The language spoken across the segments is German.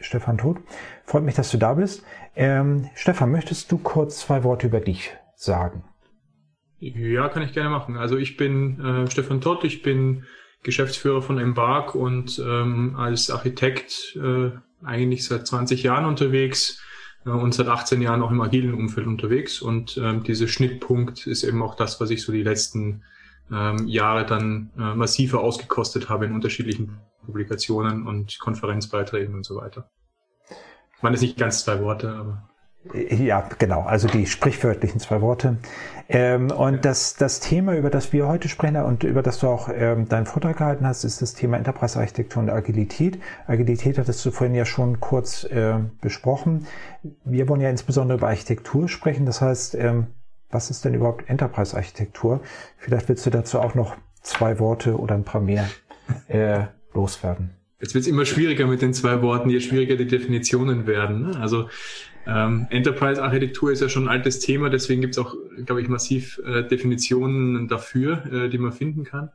Stefan Todt, freut mich, dass du da bist. Ähm, Stefan, möchtest du kurz zwei Worte über dich sagen? Ja, kann ich gerne machen. Also ich bin äh, Stefan Todt, ich bin Geschäftsführer von Embark und ähm, als Architekt äh, eigentlich seit 20 Jahren unterwegs äh, und seit 18 Jahren auch im agilen Umfeld unterwegs. Und ähm, dieser Schnittpunkt ist eben auch das, was ich so die letzten ähm, Jahre dann äh, massiver ausgekostet habe in unterschiedlichen Publikationen und Konferenzbeiträgen und so weiter. Ich meine, es nicht ganz zwei Worte, aber. Ja, genau, also die sprichwörtlichen zwei Worte. Ähm, und das, das Thema, über das wir heute sprechen und über das du auch ähm, deinen Vortrag gehalten hast, ist das Thema Enterprise-Architektur und Agilität. Agilität hattest du vorhin ja schon kurz äh, besprochen. Wir wollen ja insbesondere über Architektur sprechen. Das heißt, ähm, was ist denn überhaupt Enterprise-Architektur? Vielleicht willst du dazu auch noch zwei Worte oder ein paar mehr äh, loswerden. Jetzt wird es immer schwieriger mit den zwei Worten, je schwieriger die Definitionen werden. Ne? Also ähm, Enterprise-Architektur ist ja schon ein altes Thema, deswegen gibt es auch, glaube ich, massiv äh, Definitionen dafür, äh, die man finden kann.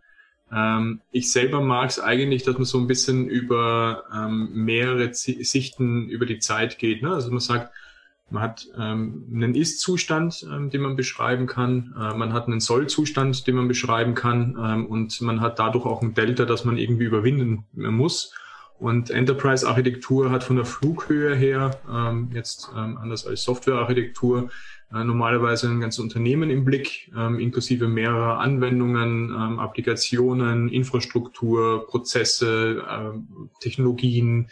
Ähm, ich selber mag es eigentlich, dass man so ein bisschen über ähm, mehrere Z Sichten über die Zeit geht. Ne? Also man sagt, man hat ähm, einen Ist-Zustand, ähm, den man beschreiben kann. Äh, man hat einen Soll-Zustand, den man beschreiben kann. Ähm, und man hat dadurch auch ein Delta, das man irgendwie überwinden muss. Und Enterprise-Architektur hat von der Flughöhe her, ähm, jetzt ähm, anders als Software-Architektur, äh, normalerweise ein ganzes Unternehmen im Blick, ähm, inklusive mehrerer Anwendungen, ähm, Applikationen, Infrastruktur, Prozesse, äh, Technologien,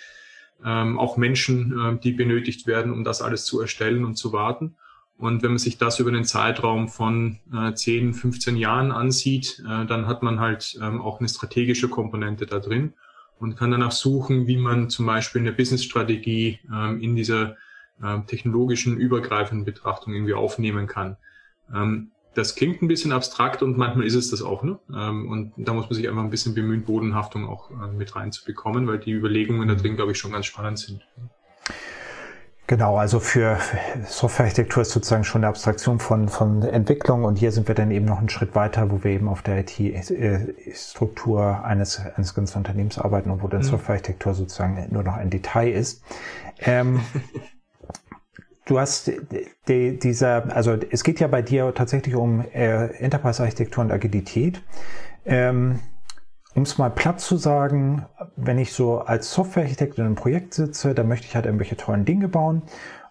ähm, auch Menschen, äh, die benötigt werden, um das alles zu erstellen und zu warten. Und wenn man sich das über den Zeitraum von äh, 10, 15 Jahren ansieht, äh, dann hat man halt ähm, auch eine strategische Komponente da drin und kann danach suchen, wie man zum Beispiel eine Businessstrategie ähm, in dieser äh, technologischen übergreifenden Betrachtung irgendwie aufnehmen kann. Ähm, das klingt ein bisschen abstrakt und manchmal ist es das auch. Ne? Ähm, und da muss man sich einfach ein bisschen bemühen, Bodenhaftung auch äh, mit reinzubekommen, weil die Überlegungen da drin, glaube ich, schon ganz spannend sind. Genau, also für Softwarearchitektur ist sozusagen schon eine Abstraktion von, von Entwicklung und hier sind wir dann eben noch einen Schritt weiter, wo wir eben auf der IT-Struktur eines, eines ganzen Unternehmens arbeiten und wo dann mhm. Softwarearchitektur sozusagen nur noch ein Detail ist. Ähm, Du hast die, dieser, also es geht ja bei dir tatsächlich um äh, Enterprise-Architektur und Agilität. Ähm, um es mal platt zu sagen, wenn ich so als Softwarearchitekt in einem Projekt sitze, dann möchte ich halt irgendwelche tollen Dinge bauen.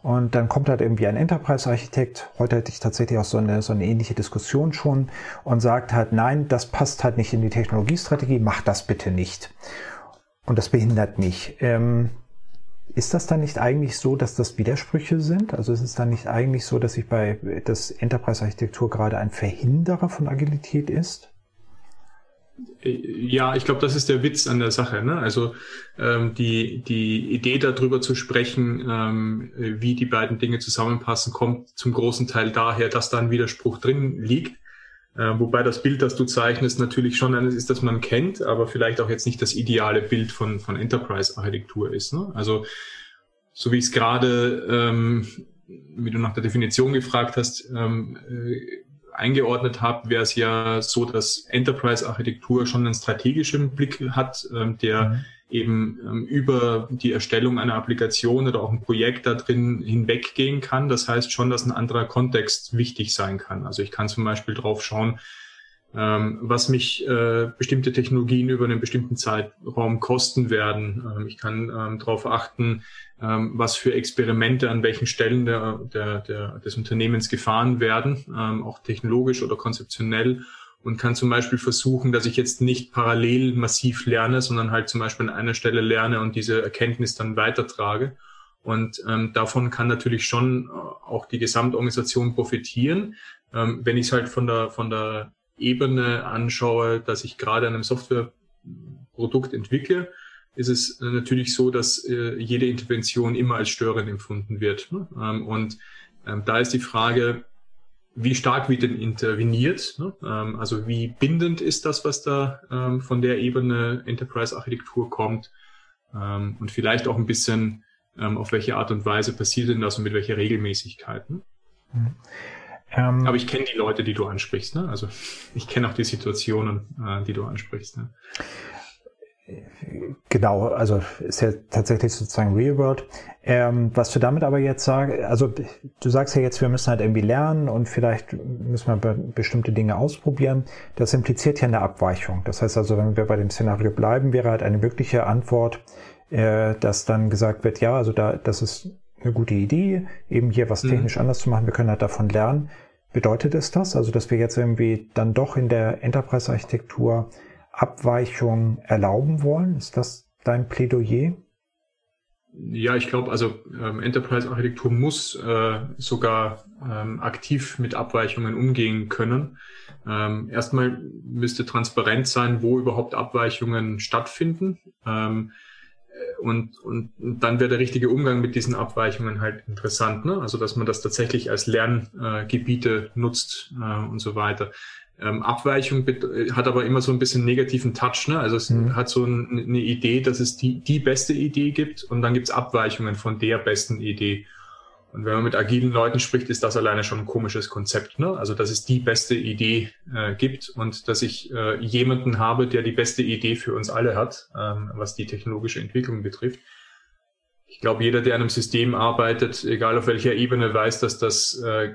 Und dann kommt halt irgendwie ein Enterprise-Architekt, heute hatte ich tatsächlich auch so eine, so eine ähnliche Diskussion schon, und sagt halt, nein, das passt halt nicht in die Technologiestrategie, mach das bitte nicht. Und das behindert mich. Ähm, ist das dann nicht eigentlich so, dass das Widersprüche sind? Also ist es dann nicht eigentlich so, dass sich bei das Enterprise-Architektur gerade ein Verhinderer von Agilität ist? Ja, ich glaube, das ist der Witz an der Sache. Ne? Also ähm, die, die Idee darüber zu sprechen, ähm, wie die beiden Dinge zusammenpassen, kommt zum großen Teil daher, dass da ein Widerspruch drin liegt. Äh, wobei das Bild, das du zeichnest, natürlich schon eines ist, das man kennt, aber vielleicht auch jetzt nicht das ideale Bild von, von Enterprise-Architektur ist. Ne? Also so wie ich es gerade, ähm, wie du nach der Definition gefragt hast, ähm, äh, eingeordnet habe, wäre es ja so, dass Enterprise-Architektur schon einen strategischen Blick hat, ähm, der mhm. Eben ähm, über die Erstellung einer Applikation oder auch ein Projekt da drin hinweggehen kann. Das heißt schon, dass ein anderer Kontext wichtig sein kann. Also ich kann zum Beispiel drauf schauen, ähm, was mich äh, bestimmte Technologien über einen bestimmten Zeitraum kosten werden. Ähm, ich kann ähm, darauf achten, ähm, was für Experimente an welchen Stellen der, der, der, des Unternehmens gefahren werden, ähm, auch technologisch oder konzeptionell und kann zum Beispiel versuchen, dass ich jetzt nicht parallel massiv lerne, sondern halt zum Beispiel an einer Stelle lerne und diese Erkenntnis dann weitertrage. Und ähm, davon kann natürlich schon äh, auch die Gesamtorganisation profitieren. Ähm, wenn ich es halt von der, von der Ebene anschaue, dass ich gerade an einem Softwareprodukt entwickle, ist es natürlich so, dass äh, jede Intervention immer als störend empfunden wird. Ne? Ähm, und Ähm, da ist die Frage, wie stark wird denn interveniert? Ne? Ähm, also wie bindend ist das, was da ähm, von der Ebene Enterprise-Architektur kommt? Ähm, und vielleicht auch ein bisschen, ähm, auf welche Art und Weise passiert denn das und mit welcher Regelmäßigkeit? Ne? Mhm. Aber ich kenne die Leute, die du ansprichst. Ne? Also ich kenne auch die Situationen, äh, die du ansprichst. Ne? Genau, also ist ja tatsächlich sozusagen Real World. Ähm, was du damit aber jetzt sagst, also du sagst ja jetzt, wir müssen halt irgendwie lernen und vielleicht müssen wir bestimmte Dinge ausprobieren. Das impliziert ja eine Abweichung. Das heißt also, wenn wir bei dem Szenario bleiben, wäre halt eine wirkliche Antwort, äh, dass dann gesagt wird, ja, also da, das ist eine gute Idee, eben hier was mhm. technisch anders zu machen. Wir können halt davon lernen. Bedeutet es das? Also, dass wir jetzt irgendwie dann doch in der Enterprise-Architektur Abweichungen erlauben wollen? Ist das dein Plädoyer? Ja, ich glaube, also ähm, Enterprise-Architektur muss äh, sogar ähm, aktiv mit Abweichungen umgehen können. Ähm, erstmal müsste transparent sein, wo überhaupt Abweichungen stattfinden. Ähm, und, und, und dann wäre der richtige Umgang mit diesen Abweichungen halt interessant. Ne? Also dass man das tatsächlich als Lerngebiete äh, nutzt äh, und so weiter. Ähm, Abweichung hat aber immer so ein bisschen negativen Touch. Ne? Also es mhm. hat so ein, eine Idee, dass es die, die beste Idee gibt und dann gibt es Abweichungen von der besten Idee. Und wenn man mit agilen Leuten spricht, ist das alleine schon ein komisches Konzept. Ne? Also dass es die beste Idee äh, gibt und dass ich äh, jemanden habe, der die beste Idee für uns alle hat, ähm, was die technologische Entwicklung betrifft. Ich glaube, jeder, der an einem System arbeitet, egal auf welcher Ebene, weiß, dass das äh,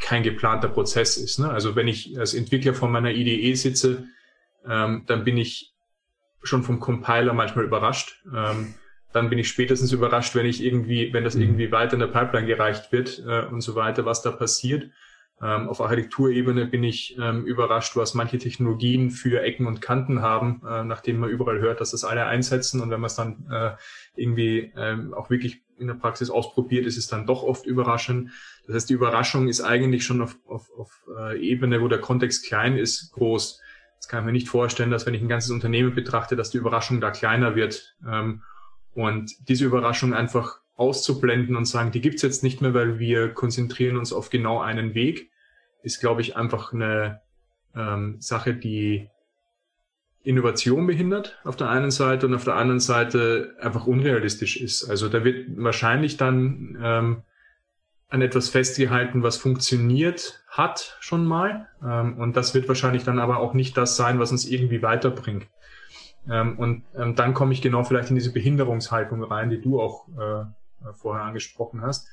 kein geplanter Prozess ist. Ne? Also wenn ich als Entwickler von meiner IDE sitze, ähm, dann bin ich schon vom Compiler manchmal überrascht. Ähm, dann bin ich spätestens überrascht, wenn ich irgendwie, wenn das mhm. irgendwie weiter in der Pipeline gereicht wird äh, und so weiter, was da passiert. Ähm, auf Architekturebene bin ich ähm, überrascht, was manche Technologien für Ecken und Kanten haben, äh, nachdem man überall hört, dass das alle einsetzen. Und wenn man es dann äh, irgendwie ähm, auch wirklich in der Praxis ausprobiert, ist es dann doch oft überraschend. Das heißt, die Überraschung ist eigentlich schon auf, auf, auf äh, Ebene, wo der Kontext klein ist, groß. Jetzt kann ich mir nicht vorstellen, dass wenn ich ein ganzes Unternehmen betrachte, dass die Überraschung da kleiner wird. Ähm, und diese Überraschung einfach auszublenden und sagen, die gibt's jetzt nicht mehr, weil wir konzentrieren uns auf genau einen Weg, ist, glaube ich, einfach eine ähm, Sache, die Innovation behindert auf der einen Seite und auf der anderen Seite einfach unrealistisch ist. Also da wird wahrscheinlich dann ähm, an etwas festgehalten, was funktioniert hat schon mal. Ähm, und das wird wahrscheinlich dann aber auch nicht das sein, was uns irgendwie weiterbringt. Ähm, und ähm, dann komme ich genau vielleicht in diese Behinderungshaltung rein, die du auch äh, vorher angesprochen hast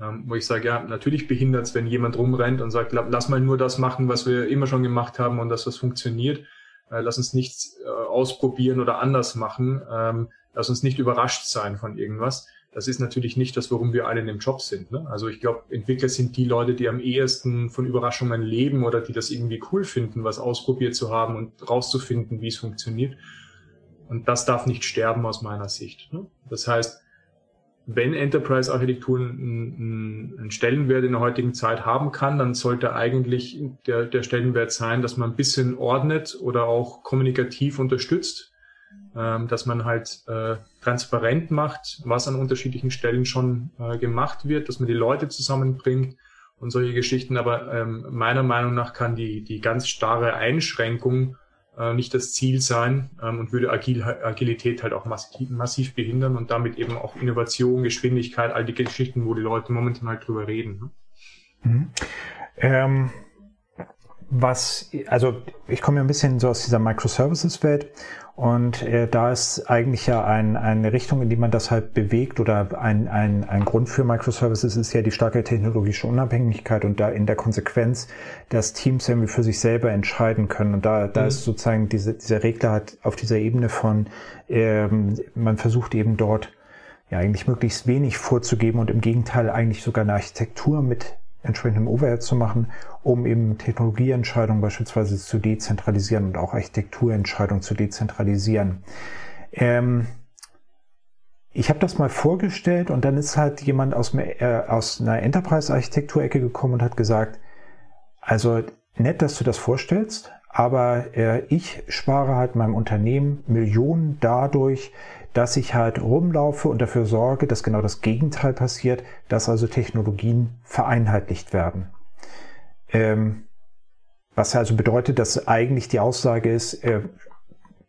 ähm, wo ich sage, ja, natürlich behindert es, wenn jemand rumrennt und sagt, lass mal nur das machen, was wir immer schon gemacht haben und das, was funktioniert. Äh, lass uns nichts äh, ausprobieren oder anders machen. Ähm, lass uns nicht überrascht sein von irgendwas. Das ist natürlich nicht das, worum wir alle in dem Job sind. Ne? Also ich glaube, Entwickler sind die Leute, die am ehesten von Überraschungen leben oder die das irgendwie cool finden, was ausprobiert zu haben und rauszufinden, wie es funktioniert. Und das darf nicht sterben aus meiner Sicht. Ne? Das heißt, wenn Enterprise-Architektur einen, Stellenwert in der heutigen Zeit haben kann, dann sollte eigentlich der, der Stellenwert sein, dass man ein bisschen ordnet oder auch kommunikativ unterstützt, ähm, dass man halt äh, transparent macht, was an unterschiedlichen Stellen schon äh, gemacht wird, dass man die Leute zusammenbringt und solche Geschichten. Aber ähm, meiner Meinung nach kann die, die ganz starre Einschränkung äh, nicht das Ziel sein ähm, und würde Agil, Agilität halt auch massiv, massiv behindern und damit eben auch Innovation, Geschwindigkeit, all die Geschichten, wo die Leute momentan halt drüber reden. Ne? Mhm. Ähm, was, also ich komme ja ein bisschen so aus dieser Microservices-Welt und äh, da ist eigentlich ja ein, eine Richtung, in die man das halt bewegt oder ein, ein, ein Grund für Microservices ist ja die starke technologische Unabhängigkeit und da in der Konsequenz, dass Teams irgendwie für sich selber entscheiden können. Und da, da mhm. ist sozusagen diese, dieser Regler hat auf dieser Ebene von, ähm, man versucht eben dort ja eigentlich möglichst wenig vorzugeben und im Gegenteil eigentlich sogar eine Architektur mit entsprechendem Overhead zu machen, um eben Technologieentscheidungen beispielsweise zu dezentralisieren und auch Architekturentscheidungen zu dezentralisieren. Ähm, ich habe das mal vorgestellt und dann ist halt jemand aus, äh, aus einer Enterprise-Architekturecke gekommen und hat gesagt, also nett, dass du das vorstellst, aber äh, ich spare halt meinem Unternehmen Millionen dadurch, dass ich halt rumlaufe und dafür sorge, dass genau das Gegenteil passiert, dass also Technologien vereinheitlicht werden. Ähm, was also bedeutet, dass eigentlich die Aussage ist, äh,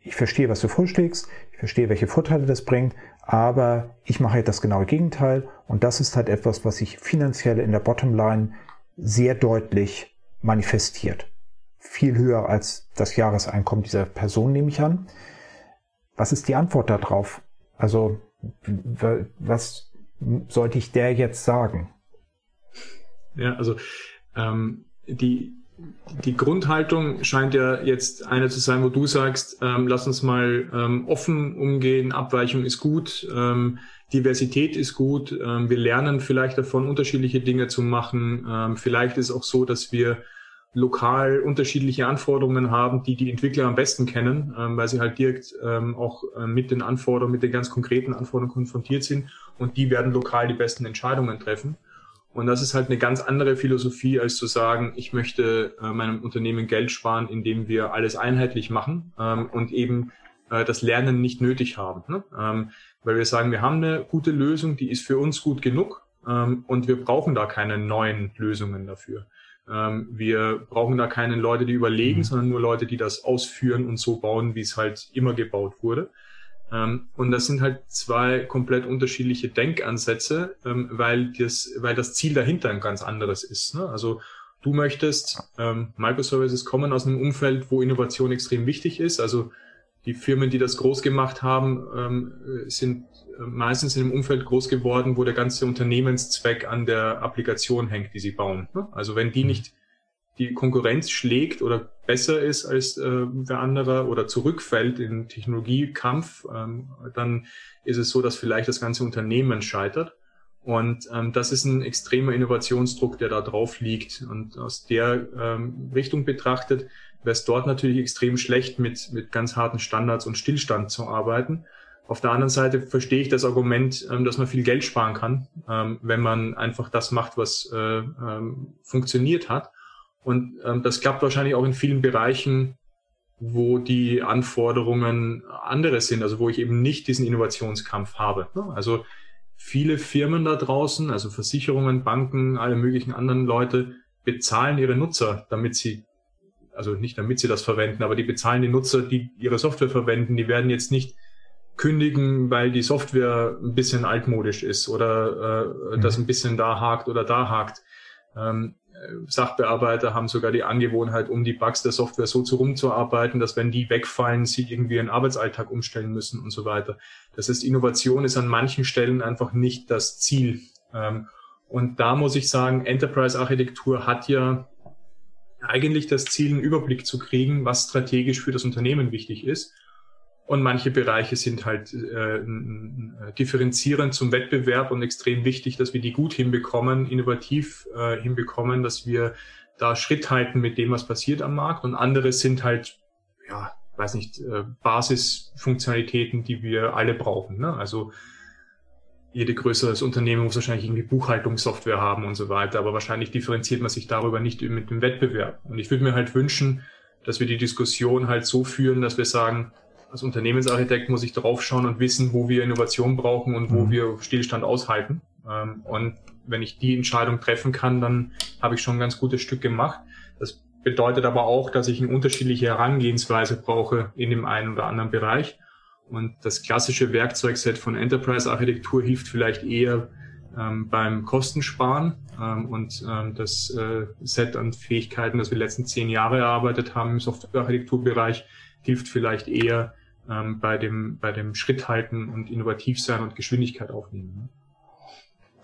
ich verstehe, was du vorschlägst, ich verstehe, welche Vorteile das bringt, aber ich mache das genaue Gegenteil und das ist halt etwas, was sich finanziell in der Bottomline sehr deutlich manifestiert. Viel höher als das Jahreseinkommen dieser Person, nehme ich an. Was ist die Antwort darauf? Also, was sollte ich der jetzt sagen? Ja, also ähm, die, die Grundhaltung scheint ja jetzt eine zu sein, wo du sagst, ähm, lass uns mal ähm, offen umgehen, Abweichung ist gut, ähm, Diversität ist gut, ähm, wir lernen vielleicht davon, unterschiedliche Dinge zu machen. Ähm, vielleicht ist auch so, dass wir lokal unterschiedliche Anforderungen haben, die die Entwickler am besten kennen, ähm, weil sie halt direkt ähm, auch äh, mit den Anforderungen, mit den ganz konkreten Anforderungen konfrontiert sind und die werden lokal die besten Entscheidungen treffen. Und das ist halt eine ganz andere Philosophie, als zu sagen, ich möchte äh, meinem Unternehmen Geld sparen, indem wir alles einheitlich machen ähm, und eben äh, das Lernen nicht nötig haben. Ne? Ähm, weil wir sagen, wir haben eine gute Lösung, die ist für uns gut genug ähm, und wir brauchen da keine neuen Lösungen dafür. Ähm, wir brauchen da keine Leute, die überlegen, mhm. sondern nur Leute, die das ausführen und so bauen, wie es halt immer gebaut wurde. Ähm, und das sind halt zwei komplett unterschiedliche Denkansätze, ähm, weil, das, weil das Ziel dahinter ein ganz anderes ist. Ne? Also du möchtest, ähm, Microservices kommen aus einem Umfeld, wo Innovation extrem wichtig ist. Also die Firmen, die das groß gemacht haben, ähm, sind meistens in einem Umfeld groß geworden, wo der ganze Unternehmenszweck an der Applikation hängt, die sie bauen. Ne? Also wenn die mhm. nicht die Konkurrenz schlägt oder besser ist als äh, der andere oder zurückfällt in Technologiekampf, ähm, dann ist es so, dass vielleicht das ganze Unternehmen scheitert. Und ähm, das ist ein extremer Innovationsdruck, der da drauf liegt. Und aus der ähm, Richtung betrachtet wäre es dort natürlich extrem schlecht, mit, mit ganz harten Standards und Stillstand zu arbeiten. Auf der anderen Seite verstehe ich das Argument, ähm, dass man viel Geld sparen kann, ähm, wenn man einfach das macht, was äh, ähm, funktioniert hat. Und das klappt wahrscheinlich auch in vielen Bereichen, wo die Anforderungen andere sind, also wo ich eben nicht diesen Innovationskampf habe. Ne? Also viele Firmen da draußen, also Versicherungen, Banken, alle möglichen anderen Leute bezahlen ihre Nutzer, damit sie, also nicht damit sie das verwenden, aber die bezahlen die Nutzer, die ihre Software verwenden, die werden jetzt nicht kündigen, weil die Software ein bisschen altmodisch ist oder äh, mhm. das ein bisschen da hakt oder da hakt. Ähm, Sachbearbeiter haben sogar die Angewohnheit, um die Bugs der Software so zu rumzuarbeiten, dass wenn die wegfallen, sie irgendwie ihren Arbeitsalltag umstellen müssen und so weiter. Das heißt, Innovation ist an manchen Stellen einfach nicht das Ziel. Ähm, und da muss ich sagen, Enterprise-Architektur hat ja eigentlich das Ziel, einen Überblick zu kriegen, was strategisch für das Unternehmen wichtig ist und manche Bereiche sind halt äh, differenzierend zum Wettbewerb und extrem wichtig, dass wir die gut hinbekommen, innovativ äh, hinbekommen, dass wir da Schritt halten mit dem, was passiert am Markt. Und andere sind halt, ja, weiß nicht, äh, Basisfunktionalitäten, die wir alle brauchen. Ne? Also jede größeres Unternehmen muss wahrscheinlich irgendwie Buchhaltungssoftware haben und so weiter, aber wahrscheinlich differenziert man sich darüber nicht mit dem Wettbewerb. Und ich würde mir halt wünschen, dass wir die Diskussion halt so führen, dass wir sagen, als Unternehmensarchitekt muss ich drauf schauen und wissen, wo wir Innovation brauchen und wo mhm. wir Stillstand aushalten. Ähm, und wenn ich die Entscheidung treffen kann, dann habe ich schon ein ganz gutes Stück gemacht. Das bedeutet aber auch, dass ich eine unterschiedliche Herangehensweise brauche in dem einen oder anderen Bereich. Und das klassische Werkzeugset von Enterprise-Architektur hilft vielleicht eher ähm, beim Kostensparen. Ähm, und ähm, das äh, Set an Fähigkeiten, das wir die letzten zehn Jahre erarbeitet haben im Softwarearchitekturbereich, hilft vielleicht eher ähm, bei, dem, bei dem Schritt halten und innovativ sein und Geschwindigkeit aufnehmen. Ne?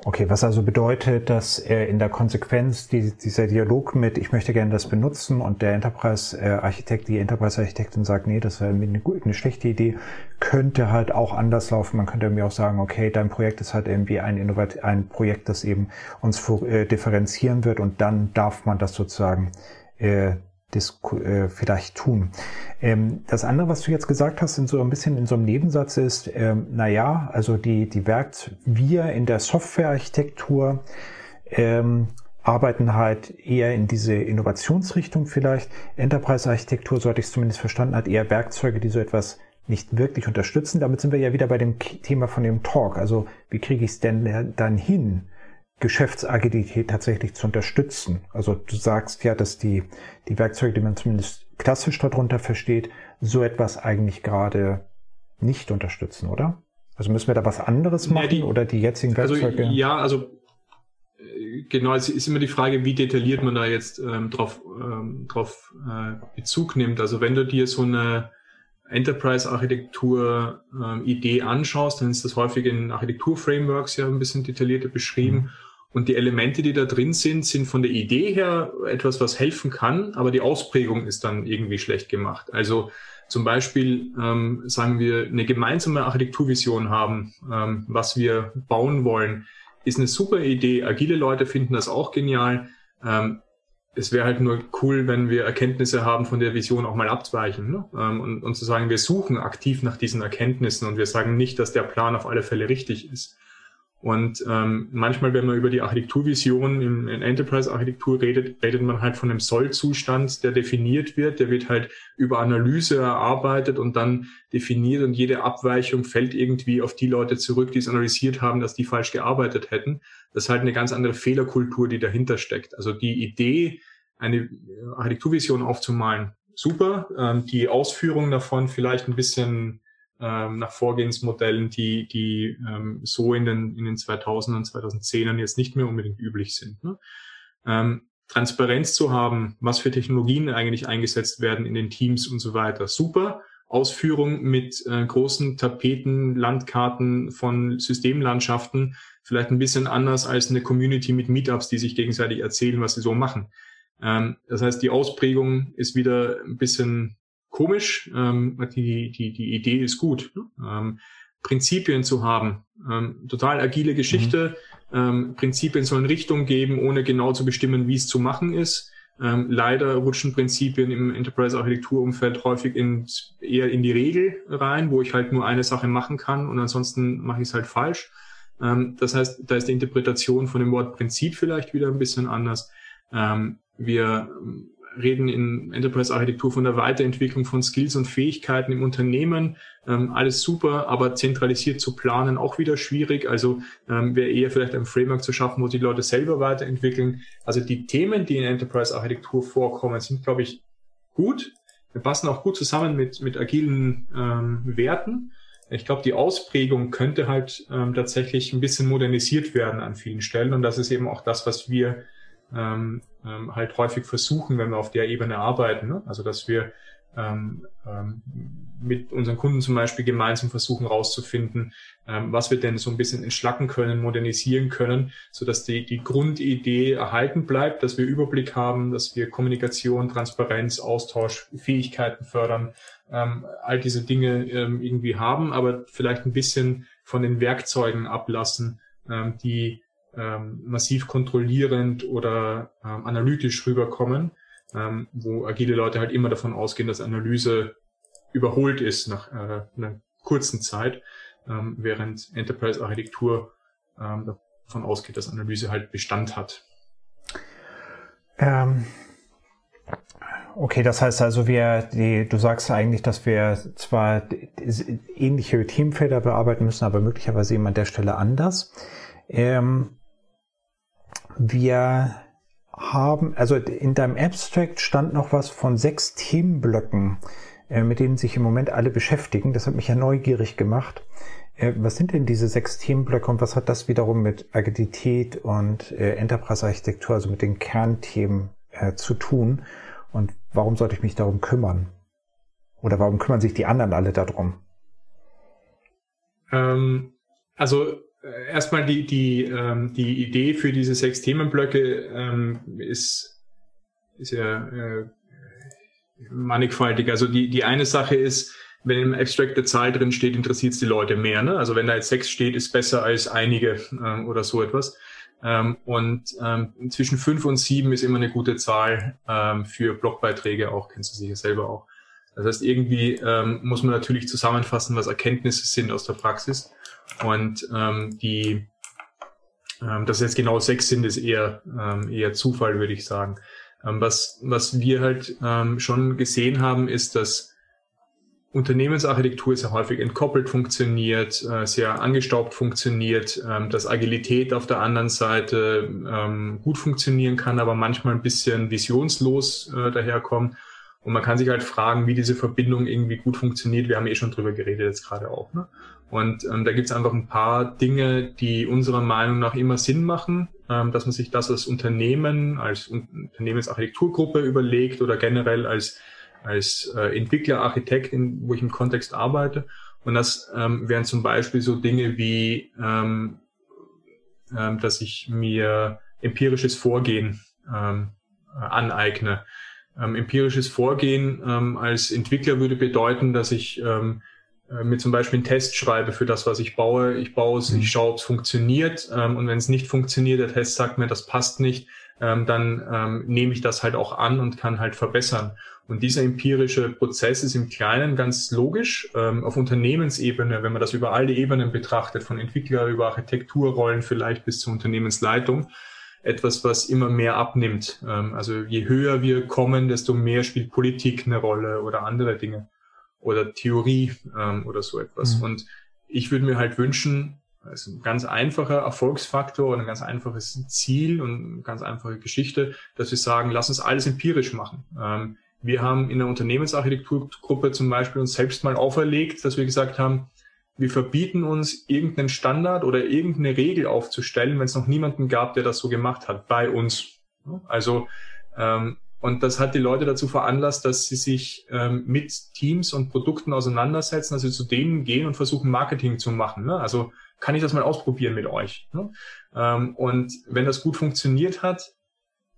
Okay, was also bedeutet, dass er in der Konsequenz die, dieser Dialog mit, ich möchte gerne das benutzen und der Enterprise-Architekt, die Enterprise-Architektin sagt, nee, das wäre eine, eine schlechte Idee, könnte halt auch anders laufen. Man könnte mir auch sagen, okay, dein Projekt ist halt irgendwie ein, Innovat ein Projekt, das eben uns äh, differenzieren wird und dann darf man das sozusagen äh, äh, vielleicht tun. Ähm, das andere, was du jetzt gesagt hast, in so ein bisschen in so einem Nebensatz ist, ähm, na ja, also die, die Werkt, wir in der Softwarearchitektur ähm, arbeiten halt eher in diese Innovationsrichtung vielleicht. Enterprise-Architektur, so hatte ich es zumindest verstanden, hat eher Werkzeuge, die so etwas nicht wirklich unterstützen. Damit sind wir ja wieder bei dem Thema von dem Talk. Also wie kriege ich es denn dann hin, Geschäftsagilität tatsächlich zu unterstützen? Also du sagst ja, dass die, die Werkzeuge, die man zumindest klassisch darunter versteht, so etwas eigentlich gerade nicht unterstützen, oder? Also müssen wir da was anderes machen ja, die, oder die jetzigen also, Werkzeuge? Also, ja, also äh, genau, es ist immer die Frage, wie detailliert man da jetzt ähm, drauf, ähm, drauf äh, Bezug nimmt. Also wenn du dir so eine Enterprise-Architektur-Idee ähm, anschaust, dann ist das häufig in Architektur-Frameworks ja ein bisschen detaillierter beschrieben. Mhm. Und die Elemente, die da drin sind, sind von der Idee her etwas, was helfen kann, aber die Ausprägung ist dann irgendwie schlecht gemacht. Also zum Beispiel, ähm, sagen wir, eine gemeinsame Architekturvision haben, ähm, was wir bauen wollen, ist eine super Idee. Agile Leute finden das auch genial. Ähm, es wäre halt nur cool, wenn wir Erkenntnisse haben, von der Vision auch mal abzuweichen ne? ähm, und, und zu sagen, wir suchen aktiv nach diesen Erkenntnissen und wir sagen nicht, dass der Plan auf alle Fälle richtig ist. Und ähm, manchmal, wenn man über die Architekturvision in, in Enterprise-Architektur redet, redet man halt von einem Sollzustand, der definiert wird. Der wird halt über Analyse erarbeitet und dann definiert und jede Abweichung fällt irgendwie auf die Leute zurück, die es analysiert haben, dass die falsch gearbeitet hätten. Das ist halt eine ganz andere Fehlerkultur, die dahinter steckt. Also die Idee, eine Architekturvision aufzumalen, super. Ähm, die Ausführung davon vielleicht ein bisschen ähm, nach Vorgehensmodellen, die, die ähm, so in den, in den 2000ern, 2010ern jetzt nicht mehr unbedingt üblich sind. Ne? Ähm, Transparenz zu haben, was für Technologien eigentlich eingesetzt werden in den Teams und so weiter. Super. Ausführung mit äh, großen Tapeten, Landkarten von Systemlandschaften, vielleicht ein bisschen anders als eine Community mit Meetups, die sich gegenseitig erzählen, was sie so machen. Ähm, das heißt, die Ausprägung ist wieder ein bisschen komisch. Ähm, die, die, die Idee ist gut. Ähm, Prinzipien zu haben. Ähm, total agile Geschichte. Mhm. Ähm, Prinzipien sollen Richtung geben, ohne genau zu bestimmen, wie es zu machen ist. Ähm, leider rutschen Prinzipien im Enterprise-Architekturumfeld häufig in, eher in die Regel rein, wo ich halt nur eine Sache machen kann und ansonsten mache ich es halt falsch. Ähm, das heißt, da ist die Interpretation von dem Wort Prinzip vielleicht wieder ein bisschen anders. Ähm, wir reden in Enterprise-Architektur von der Weiterentwicklung von Skills und Fähigkeiten im Unternehmen. Ähm, alles super, aber zentralisiert zu planen auch wieder schwierig. Also ähm, wäre eher vielleicht ein Framework zu schaffen, wo die Leute selber weiterentwickeln. Also die Themen, die in Enterprise-Architektur vorkommen, sind, glaube ich, gut. Wir passen auch gut zusammen mit, mit agilen ähm, Werten. Ich glaube, die Ausprägung könnte halt ähm, tatsächlich ein bisschen modernisiert werden an vielen Stellen. Und das ist eben auch das, was wir ähm, ähm, halt häufig versuchen, wenn wir auf der Ebene arbeiten. Ne? Also dass wir ähm, ähm, mit unseren Kunden zum Beispiel gemeinsam versuchen herauszufinden, ähm, was wir denn so ein bisschen entschlacken können, modernisieren können, so dass die, die Grundidee erhalten bleibt, dass wir Überblick haben, dass wir Kommunikation, Transparenz, Austausch, Fähigkeiten fördern, ähm, all diese Dinge ähm, irgendwie haben, aber vielleicht ein bisschen von den Werkzeugen ablassen, ähm, die ähm, massiv kontrollierend oder ähm, analytisch rüberkommen, ähm, wo agile Leute halt immer davon ausgehen, dass Analyse überholt ist nach äh, einer kurzen Zeit, ähm, während Enterprise-Architektur ähm, davon ausgeht, dass Analyse halt Bestand hat. Ähm, okay, das heißt also, wir, die, du sagst eigentlich, dass wir zwar ähnliche Themenfelder bearbeiten müssen, aber möglicherweise eben an der Stelle anders. Ähm, wir haben, also in deinem Abstract stand noch was von sechs Themenblöcken, äh, mit denen sich im Moment alle beschäftigen. Das hat mich ja neugierig gemacht. Äh, was sind denn diese sechs Themenblöcke und was hat das wiederum mit Agilität und äh, Enterprise-Architektur, also mit den Kernthemen zu tun? Und warum sollte ich mich darum kümmern? Oder warum kümmern sich die anderen alle darum? Ähm, also erstmal die, die, ähm, die Idee für diese sechs Themenblöcke ähm, ist, ist ja äh, mannigfaltig. Also die, die eine Sache ist, wenn im Abstract eine Zahl drin steht, interessiert es die Leute mehr. Ne? Also wenn da jetzt sechs steht, ist besser als einige äh, oder so etwas. Ähm, und ähm, zwischen fünf und sieben ist immer eine gute Zahl ähm, für Blogbeiträge auch, kennst du sicher selber auch. Das heißt, irgendwie ähm, muss man natürlich zusammenfassen, was Erkenntnisse sind aus der Praxis. Und ähm, die, ähm, dass jetzt genau sechs sind, ist eher, ähm, eher Zufall, würde ich sagen. Ähm, was, was wir halt ähm, schon gesehen haben, ist, dass Unternehmensarchitektur sehr häufig entkoppelt funktioniert, äh, sehr angestaubt funktioniert, ähm, dass Agilität auf der anderen Seite ähm, gut funktionieren kann, aber manchmal ein bisschen visionslos äh, daherkommt. Und man kann sich halt fragen, wie diese Verbindung irgendwie gut funktioniert. Wir haben eh schon drüber geredet jetzt gerade auch. Ne? Und ähm, da gibt es einfach ein paar Dinge, die unserer Meinung nach immer Sinn machen, ähm, dass man sich das als Unternehmen, als Unternehmensarchitekturgruppe überlegt oder generell als als äh, Entwickler, Architekt, in, wo ich im Kontext arbeite. Und das ähm, wären zum Beispiel so Dinge wie, ähm, ähm, dass ich mir empirisches Vorgehen ähm, äh, aneigne. Ähm, empirisches Vorgehen ähm, als Entwickler würde bedeuten, dass ich ähm, äh, mir zum Beispiel einen Test schreibe für das, was ich baue. Ich baue es, mhm. ich schaue, ob es funktioniert. Ähm, und wenn es nicht funktioniert, der Test sagt mir, das passt nicht, ähm, dann ähm, nehme ich das halt auch an und kann halt verbessern. Und dieser empirische Prozess ist im Kleinen ganz logisch. Ähm, auf Unternehmensebene, wenn man das über alle Ebenen betrachtet, von Entwickler über Architekturrollen vielleicht bis zur Unternehmensleitung, etwas, was immer mehr abnimmt. Ähm, also je höher wir kommen, desto mehr spielt Politik eine Rolle oder andere Dinge oder Theorie ähm, oder so etwas. Mhm. Und ich würde mir halt wünschen, ist ein ganz einfacher Erfolgsfaktor und ein ganz einfaches Ziel und eine ganz einfache Geschichte, dass wir sagen, lass uns alles empirisch machen. Ähm, wir haben in der Unternehmensarchitekturgruppe zum Beispiel uns selbst mal auferlegt, dass wir gesagt haben, wir verbieten uns irgendeinen Standard oder irgendeine Regel aufzustellen, wenn es noch niemanden gab, der das so gemacht hat, bei uns. Also ähm, und das hat die Leute dazu veranlasst, dass sie sich ähm, mit Teams und Produkten auseinandersetzen, also zu denen gehen und versuchen, Marketing zu machen. Ne? Also kann ich das mal ausprobieren mit euch. Ne? Ähm, und wenn das gut funktioniert hat,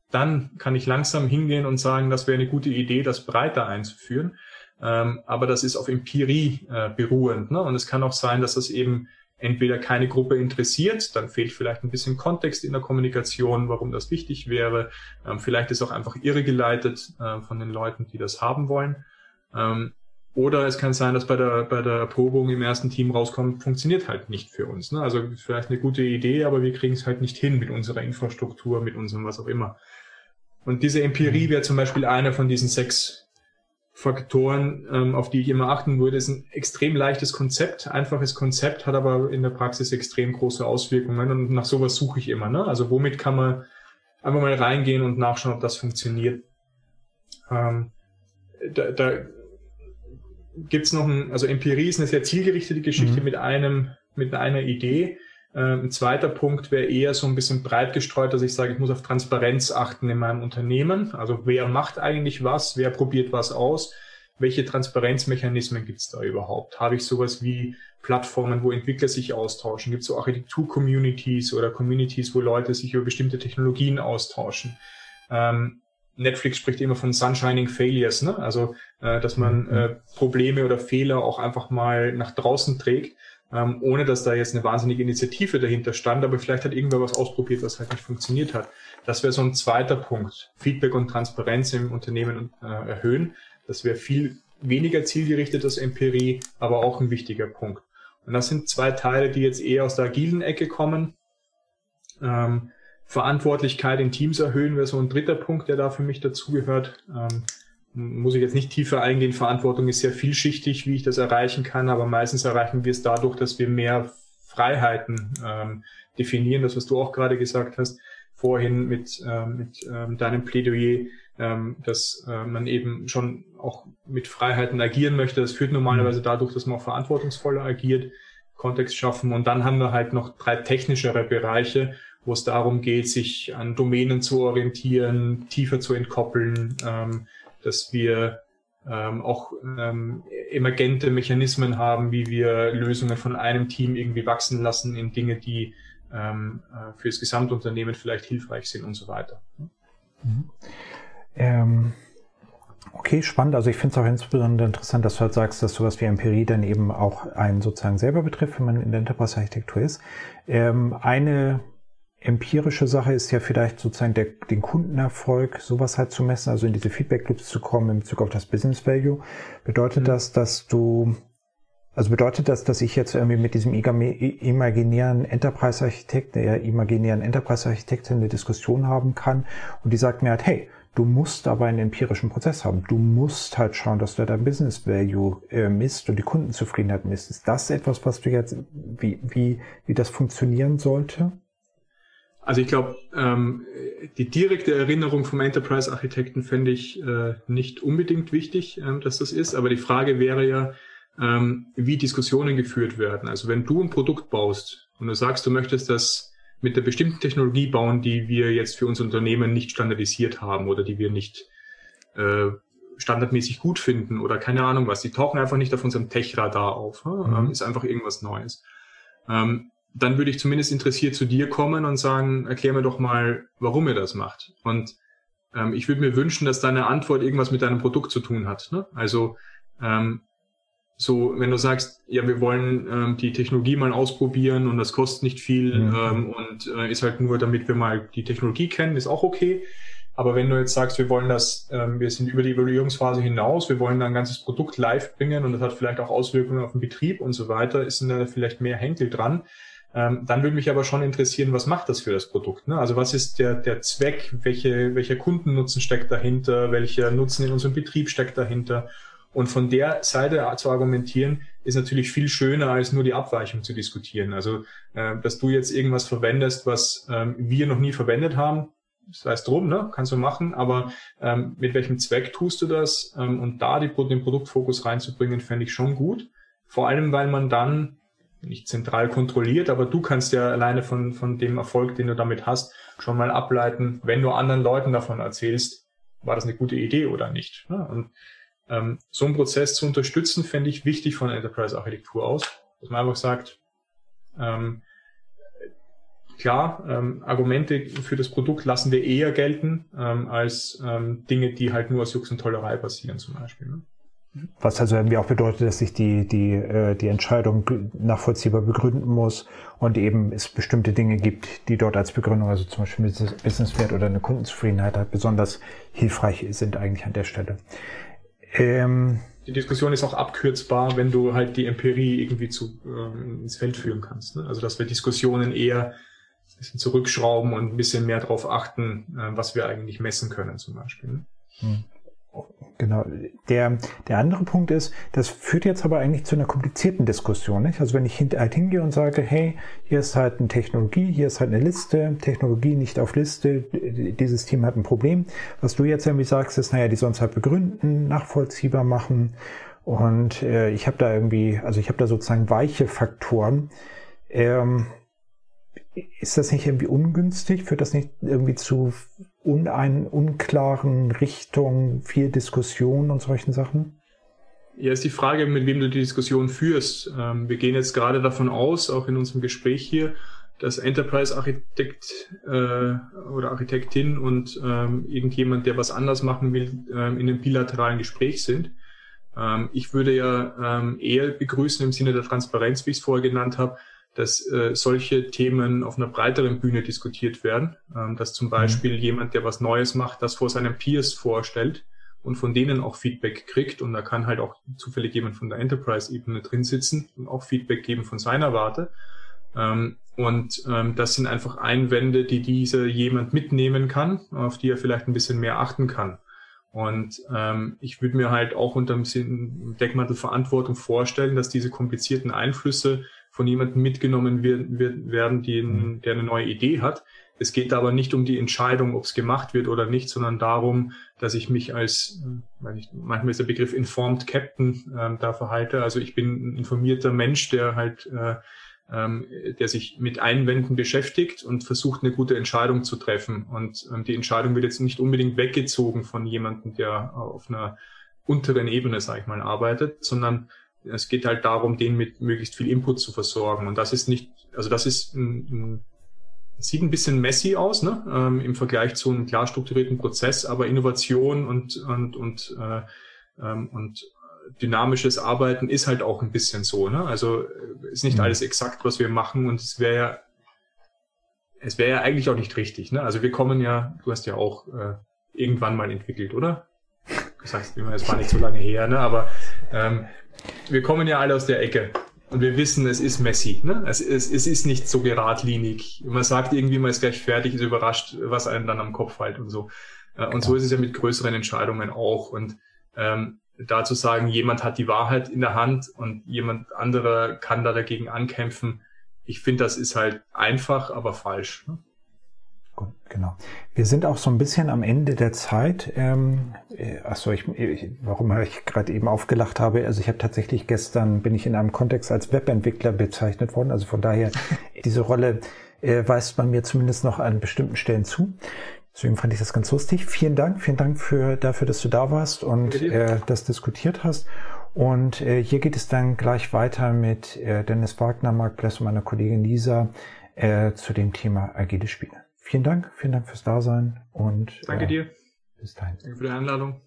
dann kann ich langsam hingehen und sagen, das wäre eine gute Idee, das breiter einzuführen. Ähm, aber das ist auf Empirie äh, beruhend. Ne? Und es kann auch sein, dass das eben entweder keine Gruppe interessiert, dann fehlt vielleicht ein bisschen Kontext in der Kommunikation, warum das wichtig wäre. Ähm, vielleicht ist auch einfach irregeleitet äh, von den Leuten, die das haben wollen. Ähm, oder es kann sein, dass bei der, bei der Erprobung im ersten Team rauskommt, funktioniert halt nicht für uns. Ne? Also vielleicht eine gute Idee, aber wir kriegen es halt nicht hin mit unserer Infrastruktur, mit unserem was auch immer. Und diese Empirie mhm. wäre zum Beispiel einer von diesen sechs Faktoren, ähm, auf die ich immer achten würde. ist ein extrem leichtes Konzept, einfaches Konzept, hat aber in der Praxis extrem große Auswirkungen. Und nach sowas suche ich immer. Ne? Also womit kann man einfach mal reingehen und nachschauen, ob das funktioniert. Ähm, da, da gibt es noch ein, also Empirie ist eine sehr zielgerichtete Geschichte mhm. mit einem, mit einer Idee. Ähm, ein zweiter Punkt wäre eher so ein bisschen breit gestreut, dass ich sage, ich muss auf Transparenz achten in meinem Unternehmen. Also wer macht eigentlich was, wer probiert was aus, welche Transparenzmechanismen gibt es da überhaupt? Habe ich sowas wie Plattformen, wo Entwickler sich austauschen? Gibt es so Architektur-Communities oder Communities, wo Leute sich über bestimmte Technologien austauschen? Ähm, Netflix spricht immer von Sunshining Failures, ne? also äh, dass man mhm. äh, Probleme oder Fehler auch einfach mal nach draußen trägt, ähm, ohne dass da jetzt eine wahnsinnige Initiative dahinter stand, aber vielleicht hat irgendwer was ausprobiert, was halt nicht funktioniert hat. Das wäre so ein zweiter Punkt. Feedback und Transparenz im Unternehmen äh, erhöhen. Das wäre viel weniger zielgerichtet als Empirie, aber auch ein wichtiger Punkt. Und das sind zwei Teile, die jetzt eher aus der agilen Ecke kommen. Ähm, Verantwortlichkeit in Teams erhöhen wäre so ein dritter Punkt, der da für mich dazugehört. Ähm, muss ich jetzt nicht tiefer eingehen. Verantwortung ist sehr vielschichtig, wie ich das erreichen kann, aber meistens erreichen wir es dadurch, dass wir mehr Freiheiten ähm, definieren, das was du auch gerade gesagt hast, vorhin mit, ähm, mit ähm, deinem Plädoyer, ähm, dass äh, man eben schon auch mit Freiheiten agieren möchte. Das führt normalerweise mhm. dadurch, dass man auch verantwortungsvoller agiert, Kontext schaffen. Und dann haben wir halt noch drei technischere Bereiche, wo es darum geht, sich an Domänen zu orientieren, tiefer zu entkoppeln, ähm, dass wir ähm, auch ähm, emergente Mechanismen haben, wie wir Lösungen von einem Team irgendwie wachsen lassen in Dinge, die ähm, äh, für das Gesamtunternehmen vielleicht hilfreich sind und so weiter. Mhm. Ähm, okay, spannend. Also ich finde es auch insbesondere interessant, dass du halt sagst, dass sowas wie Empirie dann eben auch einen sozusagen selber betrifft, wenn man in der Enterprise-Architektur ist. Ähm, eine empirische Sache ist ja vielleicht sozusagen der, den Kundenerfolg, sowas halt zu messen, also in diese Feedback Loops zu kommen in Bezug auf das Business Value. Bedeutet mhm. das, dass du, also bedeutet das, dass ich jetzt irgendwie mit diesem imaginären Enterprise Architekt, der imaginären Enterprise Architektin eine Diskussion haben kann und die sagt mir halt, hey, Du musst aber einen empirischen Prozess haben. Du musst halt schauen, dass du dein Business Value äh, misst und die Kundenzufriedenheit misst. Ist das etwas, was du jetzt, wie, wie, wie das funktionieren sollte? Also ich glaube, ähm, die direkte Erinnerung vom Enterprise-Architekten fände ich äh, nicht unbedingt wichtig, ähm, dass das ist. Aber die Frage wäre ja, ähm, wie Diskussionen geführt werden. Also wenn du ein Produkt baust und du sagst, du möchtest das mit der bestimmten Technologie bauen, die wir jetzt für unser Unternehmen nicht standardisiert haben oder die wir nicht äh, standardmäßig gut finden oder keine Ahnung was, die tauchen einfach nicht auf unserem Tech-Radar auf. Mhm. ist einfach irgendwas Neues. Ähm, dann würde ich zumindest interessiert zu dir kommen und sagen, erklär mir doch mal, warum ihr das macht. Und ähm, ich würde mir wünschen, dass deine Antwort irgendwas mit deinem Produkt zu tun hat. Ne? Also ähm, so, wenn du sagst, ja, wir wollen ähm, die Technologie mal ausprobieren und das kostet nicht viel mhm. ähm, und äh, ist halt nur, damit wir mal die Technologie kennen, ist auch okay. Aber wenn du jetzt sagst, wir wollen das, ähm, wir sind über die Evaluierungsphase hinaus, wir wollen ein ganzes Produkt live bringen und das hat vielleicht auch Auswirkungen auf den Betrieb und so weiter, ist da vielleicht mehr Henkel dran. Ähm, dann würde mich aber schon interessieren, was macht das für das Produkt? Ne? Also was ist der, der Zweck, welche, welcher Kundennutzen steckt dahinter, welcher Nutzen in unserem Betrieb steckt dahinter? Und von der Seite zu argumentieren, ist natürlich viel schöner, als nur die Abweichung zu diskutieren. Also, äh, dass du jetzt irgendwas verwendest, was ähm, wir noch nie verwendet haben, sei es drum, ne? kannst du machen, aber ähm, mit welchem Zweck tust du das? Ähm, und da die, den Produktfokus reinzubringen, fände ich schon gut. Vor allem, weil man dann nicht zentral kontrolliert, aber du kannst ja alleine von, von dem Erfolg, den du damit hast, schon mal ableiten, wenn du anderen Leuten davon erzählst, war das eine gute Idee oder nicht. Ne? Und ähm, so einen Prozess zu unterstützen, fände ich wichtig von Enterprise-Architektur aus, dass man einfach sagt, ähm, klar, ähm, Argumente für das Produkt lassen wir eher gelten, ähm, als ähm, Dinge, die halt nur aus Jux und Tollerei passieren zum Beispiel. Ne? Was also irgendwie auch bedeutet, dass sich die, die, äh, die Entscheidung nachvollziehbar begründen muss und eben es bestimmte Dinge gibt, die dort als Begründung, also zum Beispiel Businesswert oder eine Kundenzufriedenheit halt besonders hilfreich sind eigentlich an der Stelle. Ähm, die Diskussion ist auch abkürzbar, wenn du halt die Empirie irgendwie zu, äh, ins Feld führen kannst. Ne? Also dass wir Diskussionen eher ein bisschen zurückschrauben und ein bisschen mehr darauf achten, äh, was wir eigentlich messen können zum Beispiel. Ne? Hm. Genau. Der, der andere Punkt ist, das führt jetzt aber eigentlich zu einer komplizierten Diskussion. Nicht? Also wenn ich halt hingehe und sage, hey, hier ist halt eine Technologie, hier ist halt eine Liste, Technologie nicht auf Liste, dieses Team hat ein Problem. Was du jetzt irgendwie sagst, ist, naja, die sollen es halt begründen, nachvollziehbar machen. Und äh, ich habe da irgendwie, also ich habe da sozusagen weiche Faktoren. Ähm, ist das nicht irgendwie ungünstig? Führt das nicht irgendwie zu unein, unklaren Richtungen, viel Diskussion und solchen Sachen? Ja, ist die Frage, mit wem du die Diskussion führst. Ähm, wir gehen jetzt gerade davon aus, auch in unserem Gespräch hier, dass Enterprise-Architekt äh, oder Architektin und ähm, irgendjemand, der was anders machen will, ähm, in einem bilateralen Gespräch sind. Ähm, ich würde ja ähm, eher begrüßen im Sinne der Transparenz, wie ich es vorher genannt habe, dass äh, solche Themen auf einer breiteren Bühne diskutiert werden, ähm, dass zum mhm. Beispiel mhm. jemand, der was Neues macht, das vor seinen Peers vorstellt und von denen auch Feedback kriegt und da kann halt auch zufällig jemand von der Enterprise-Ebene drin sitzen und auch Feedback geben von seiner Warte. Ähm, und ähm, das sind einfach Einwände, die dieser jemand mitnehmen kann, auf die er vielleicht ein bisschen mehr achten kann. Und ähm, ich würde mir halt auch unter dem Deckmantel Verantwortung vorstellen, dass diese komplizierten Einflüsse von jemandem mitgenommen wird, wird, werden, die, mhm. der eine neue Idee hat. Es geht aber nicht um die Entscheidung, ob es gemacht wird oder nicht, sondern darum, dass ich mich als, äh, ich, manchmal ist der Begriff informed Captain äh, da verhalte. Also ich bin ein informierter Mensch, der halt, äh, ähm, der sich mit Einwänden beschäftigt und versucht, eine gute Entscheidung zu treffen. Und ähm, die Entscheidung wird jetzt nicht unbedingt weggezogen von jemandem, der auf einer unteren Ebene, sag ich mal, arbeitet, sondern es geht halt darum, den mit möglichst viel Input zu versorgen. Und das ist nicht, also das ist ein, ein sieht ein bisschen messy aus, ne? Ähm, im Vergleich zu einem klar strukturierten Prozess, aber Innovation und und und äh, ähm, und dynamisches Arbeiten ist halt auch ein bisschen so, ne? Also äh, ist nicht mhm. alles exakt, was wir machen und es wäre ja es wäre ja eigentlich auch nicht richtig, ne? Also wir kommen ja, du hast ja auch äh, irgendwann mal entwickelt, oder? Du sagst immer, es war nicht so lange her, ne? Aber ähm, wir kommen ja alle aus der Ecke. Und wir wissen, es ist messy. Ne? Es, es, es ist nicht so geradlinig. Man sagt irgendwie, man ist gleich fertig, ist überrascht, was einem dann am Kopf fällt und so. Äh, und so ist es ja mit größeren Entscheidungen auch. Und ähm, da zu sagen, jemand hat die Wahrheit in der Hand und jemand anderer kann da dagegen ankämpfen, ich finde, das ist halt einfach, aber falsch. Ne? Genau. Wir sind auch so ein bisschen am Ende der Zeit. Ähm, äh, achso, ich, ich, warum ich gerade eben aufgelacht habe. Also ich habe tatsächlich gestern, bin ich in einem Kontext als Webentwickler bezeichnet worden. Also von daher, diese Rolle äh, weist man mir zumindest noch an bestimmten Stellen zu. Deswegen fand ich das ganz lustig. Vielen Dank, vielen Dank für, dafür, dass du da warst und äh, das diskutiert hast. Und äh, hier geht es dann gleich weiter mit äh, Dennis Wagner, Marc Bless und meiner Kollegin Lisa äh, zu dem Thema agile Spiele. Vielen Dank, vielen Dank fürs Dasein und danke äh, dir. Bis dahin. Danke für die Einladung.